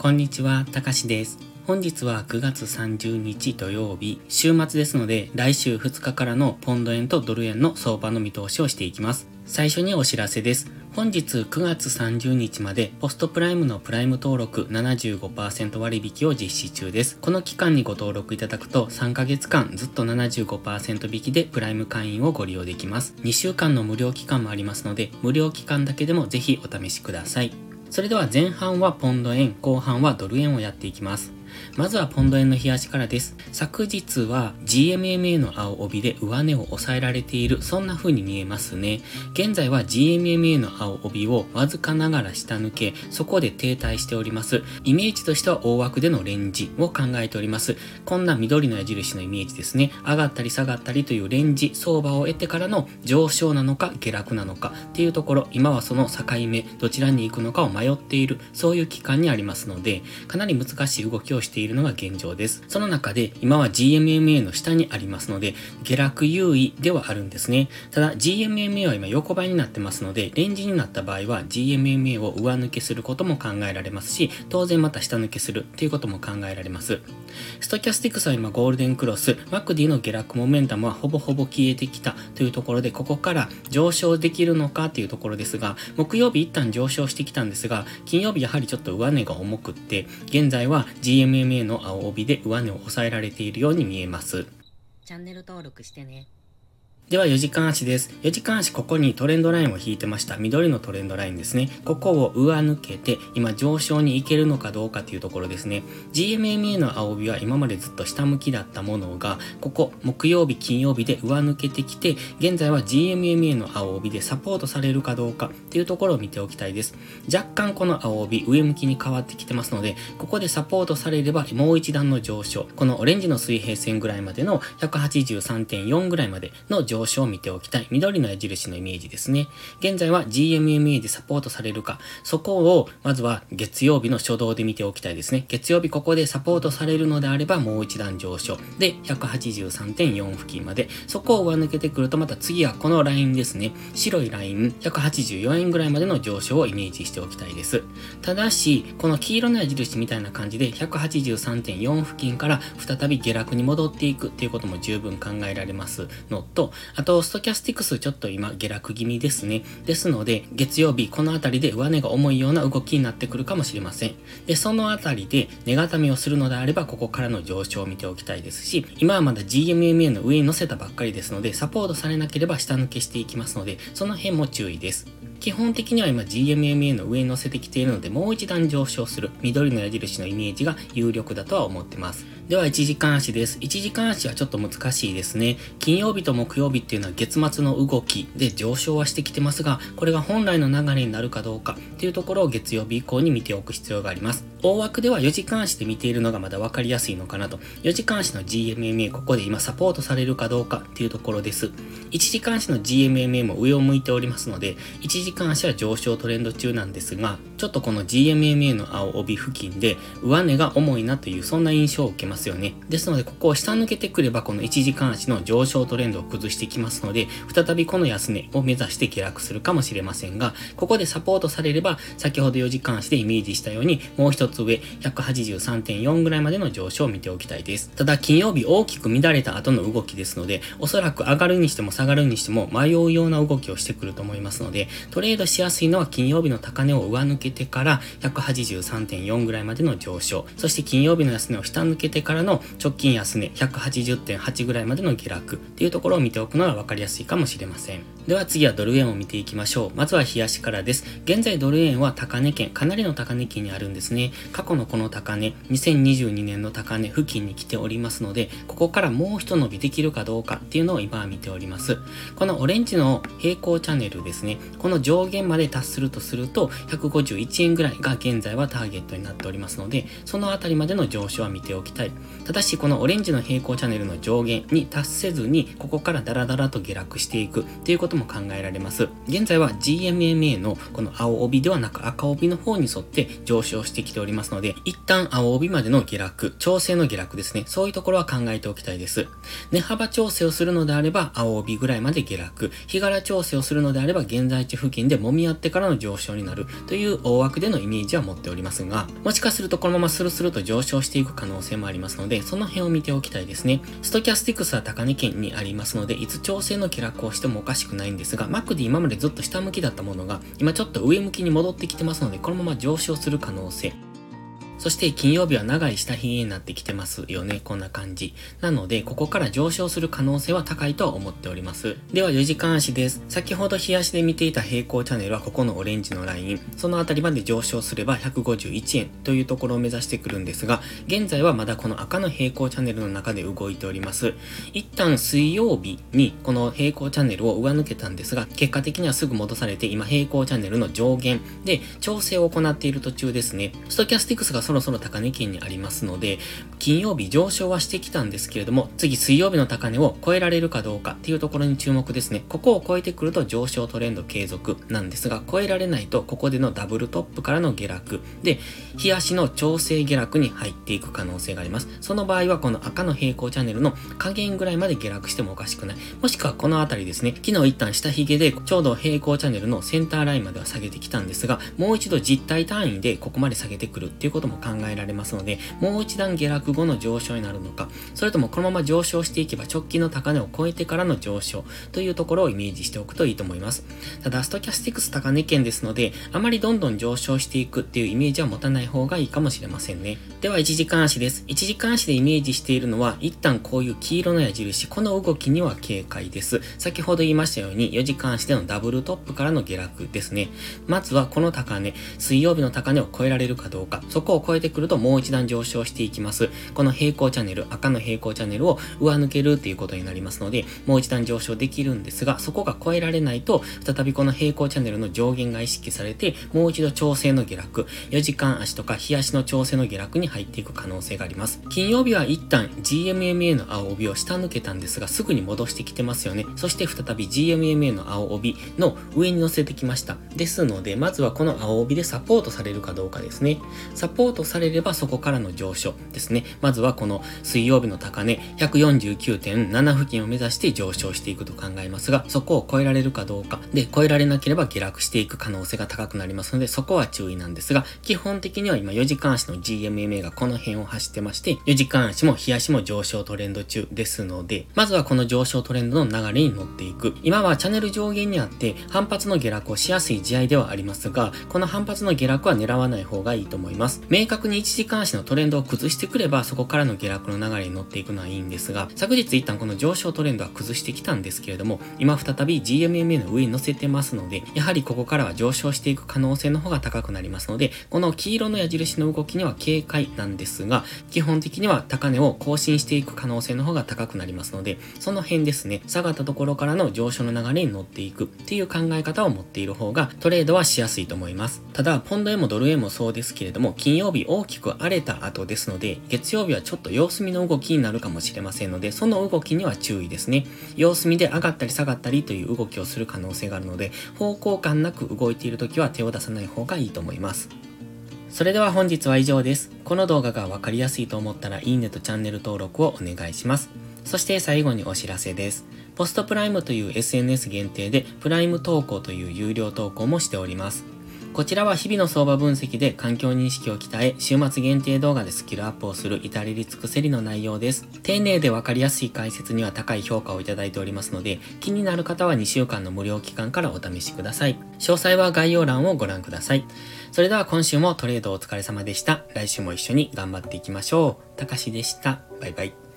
こんにちは、たかしです。本日は9月30日土曜日、週末ですので、来週2日からのポンド円とドル円の相場の見通しをしていきます。最初にお知らせです。本日9月30日までポストプライムのプライム登録75%割引を実施中です。この期間にご登録いただくと3ヶ月間ずっと75%引きでプライム会員をご利用できます。2週間の無料期間もありますので、無料期間だけでもぜひお試しください。それでは前半はポンド円、後半はドル円をやっていきます。まずはポンド円の冷やしからです。昨日は GMMA の青帯で上値を抑えられている、そんな風に見えますね。現在は GMMA の青帯をわずかながら下抜け、そこで停滞しております。イメージとしては大枠でのレンジを考えております。こんな緑の矢印のイメージですね。上がったり下がったりというレンジ、相場を得てからの上昇なのか下落なのかっていうところ、今はその境目、どちらに行くのかを迷っている、そういう期間にありますので、かなり難しい動きをしているのが現状です。その中で今は GMMA の下にありますので、下落優位ではあるんですね。ただ GMMA は今横ばいになってますので、レンジになった場合は GMMA を上抜けすることも考えられますし、当然また下抜けするっていうことも考えられます。ストキャスティクスは今ゴールデンクロス、マクディの下落モメンタムはほぼほぼ消えてきたというところで、ここから上昇できるのかというところですが、木曜日一旦上昇してきたんですが、金曜日やはりちょっと上値が重くって、現在は GMMA MMA の青帯で上値を抑えられているように見えます。チャンネル登録してね。では4時間足です。4時間足ここにトレンドラインを引いてました。緑のトレンドラインですね。ここを上抜けて、今上昇に行けるのかどうかというところですね。GMMA の青帯は今までずっと下向きだったものが、ここ木曜日、金曜日で上抜けてきて、現在は GMMA の青帯でサポートされるかどうかっていうところを見ておきたいです。若干この青帯上向きに変わってきてますので、ここでサポートされればもう一段の上昇。このオレンジの水平線ぐらいまでの183.4ぐらいまでの上昇上昇を見ておきたい。緑の矢印のイメージですね。現在は GMMA でサポートされるか、そこをまずは月曜日の初動で見ておきたいですね。月曜日ここでサポートされるのであればもう一段上昇。で、183.4付近まで。そこを上抜けてくるとまた次はこのラインですね。白いライン、184円ぐらいまでの上昇をイメージしておきたいです。ただし、この黄色の矢印みたいな感じで183.4付近から再び下落に戻っていくっていうことも十分考えられますのと、あと、ストキャスティクスちょっと今下落気味ですね。ですので、月曜日この辺りで上値が重いような動きになってくるかもしれません。で、その辺りで値固めをするのであれば、ここからの上昇を見ておきたいですし、今はまだ GMMA の上に乗せたばっかりですので、サポートされなければ下抜けしていきますので、その辺も注意です。基本的には今 GMMA の上に乗せてきているので、もう一段上昇する緑の矢印のイメージが有力だとは思ってます。では1時間足です。1時間足はちょっと難しいですね。金曜日と木曜日っていうのは月末の動きで上昇はしてきてますが、これが本来の流れになるかどうかっていうところを月曜日以降に見ておく必要があります。大枠では4時間足で見ているのがまだ分かりやすいのかなと。4時間足の GMMA ここで今サポートされるかどうかっていうところです。1時間足の GMMA も上を向いておりますので、1時間足は上昇トレンド中なんですが、ちょっとこの GMMA の青帯付近で上値が重いなというそんな印象を受けますよね。ですので、ここを下抜けてくれば、この1時間足の上昇トレンドを崩してきますので、再びこの安値を目指して下落するかもしれませんが、ここでサポートされれば、先ほど4時間足でイメージしたように、もう一つ上、183.4ぐらいまでの上昇を見ておきたいです。ただ、金曜日大きく乱れた後の動きですので、おそらく上がるにしても下がるにしても迷うような動きをしてくると思いますので、トレードしやすいのは金曜日の高値を上抜けてから183.4ぐらいまでの上昇、そして金曜日の安値を下抜けてからからの直近安値180.8ぐらいまでの下落っていうところを見ておくのが分かりやすいかもしれません。では次はドル円を見ていきましょう。まずは冷やしからです。現在ドル円は高値圏、かなりの高値圏にあるんですね。過去のこの高値、2022年の高値付近に来ておりますので、ここからもう一伸びできるかどうかっていうのを今は見ております。このオレンジの平行チャンネルですね。この上限まで達するとすると、151円ぐらいが現在はターゲットになっておりますので、そのあたりまでの上昇は見ておきたい。ただし、このオレンジの平行チャンネルの上限に達せずに、ここからダラダラと下落していくっていうことも考えられます。現在は GMMA のこの青帯ではなく赤帯の方に沿って上昇してきておりますりますので、一旦青帯までの下落、調整の下落ですね。そういうところは考えておきたいです。値幅調整をするのであれば、青帯ぐらいまで下落、日柄調整をするのであれば、現在地付近で揉み合ってからの上昇になるという大枠でのイメージは持っておりますが、もしかするとこのままスルスルと上昇していく可能性もありますので、その辺を見ておきたいですね。ストキャスティクスは高値圏にありますので、いつ調整の下落をしてもおかしくないんですが、マックで今までずっと下向きだったものが、今ちょっと上向きに戻ってきてますので、このまま上昇する可能性、そして金曜日は長い下髭になってきてますよね。こんな感じ。なので、ここから上昇する可能性は高いとは思っております。では4時間足です。先ほど日足で見ていた平行チャンネルはここのオレンジのライン。そのあたりまで上昇すれば151円というところを目指してくるんですが、現在はまだこの赤の平行チャンネルの中で動いております。一旦水曜日にこの平行チャンネルを上抜けたんですが、結果的にはすぐ戻されて今平行チャンネルの上限で調整を行っている途中ですね。ストキャスティクスがそろそろ高値圏にありますので、金曜日上昇はしてきたんですけれども、次水曜日の高値を超えられるかどうかっていうところに注目ですね。ここを超えてくると上昇トレンド継続なんですが、超えられないとここでのダブルトップからの下落で、日足の調整下落に入っていく可能性があります。その場合はこの赤の平行チャンネルの加減ぐらいまで下落してもおかしくない。もしくはこの辺りですね、昨日一旦下髭でちょうど平行チャンネルのセンターラインまでは下げてきたんですが、もう一度実体単位でここまで下げてくるっていうことも考えられますので、もう一段下落後の上昇になるのか、それともこのまま上昇していけば直近の高値を超えてからの上昇というところをイメージしておくといいと思います。ただ、ストキャスティクス高値圏ですので、あまりどんどん上昇していくっていうイメージは持たない方がいいかもしれませんね。では、1時間足です。1時間足でイメージしているのは、一旦こういう黄色の矢印、この動きには警戒です。先ほど言いましたように、4時間足でのダブルトップからの下落ですね。まずはこの高値、水曜日の高値を超えられるかどうか、そこを超えてくるともう一段上昇していきます。この平行チャンネル、赤の平行チャンネルを上抜けるっていうことになりますので、もう一段上昇できるんですが、そこが超えられないと、再びこの平行チャンネルの上限が意識されて、もう一度調整の下落、4時間足とか日足の調整の下落に入っていく可能性があります。金曜日は一旦 GMMA の青帯を下抜けたんですが、すぐに戻してきてますよね。そして再び GMMA の青帯の上に乗せてきました。ですので、まずはこの青帯でサポートされるかどうかですね。サポートされればそこからの上昇ですね。まずはこの水曜日の高値149.7付近を目指して上昇していくと考えますが、そこを超えられるかどうか。で、超えられなければ下落していく可能性が高くなりますので、そこは注意なんですが、基本的には今4時間足の GMMA がこの辺を走ってまして、4時間足も日足も上昇トレンド中ですので、まずはこの上昇トレンドの流れに乗っていく。今はチャンネル上限にあって反発の下落をしやすい試合ではありますが、この反発の下落は狙わない方がいいと思います。明確に1時間足のトレンドを崩してくれば、そこからの下落の流れに乗っていくのはいいんですが、昨日一旦この上昇トレンドは崩してきたんですけれども、今再び GMMA の上に乗せてますので、やはりここからは上昇していく可能性の方が高くなりますので、この黄色の矢印の動きには警戒なんですが、基本的には高値を更新していく可能性の方が高くなりますので、その辺ですね、下がったところからの上昇の流れに乗っていくっていう考え方を持っている方がトレードはしやすいと思います。ただ、ポンド円もドル円もそうですけれども、金曜日大きく荒れた後ですので、月曜日はちょっと様子見の動きになるかもしれませんので、その動きには注意ですね。様子見で上がったり下がったりという動きをする可能性があるので、方向感なく動いている時は手を出さない方がいいと思います。それでは本日は以上です。この動画がわかりやすいと思ったらいいねとチャンネル登録をお願いします。そして最後にお知らせです。ポストプライムという SNS 限定でプライム投稿という有料投稿もしております。こちらは日々の相場分析で環境認識を鍛え、週末限定動画でスキルアップをする至れり尽くせりの内容です。丁寧でわかりやすい解説には高い評価をいただいておりますので、気になる方は2週間の無料期間からお試しください。詳細は概要欄をご覧ください。それでは今週もトレードお疲れ様でした。来週も一緒に頑張っていきましょう。たかしでした。バイバイ。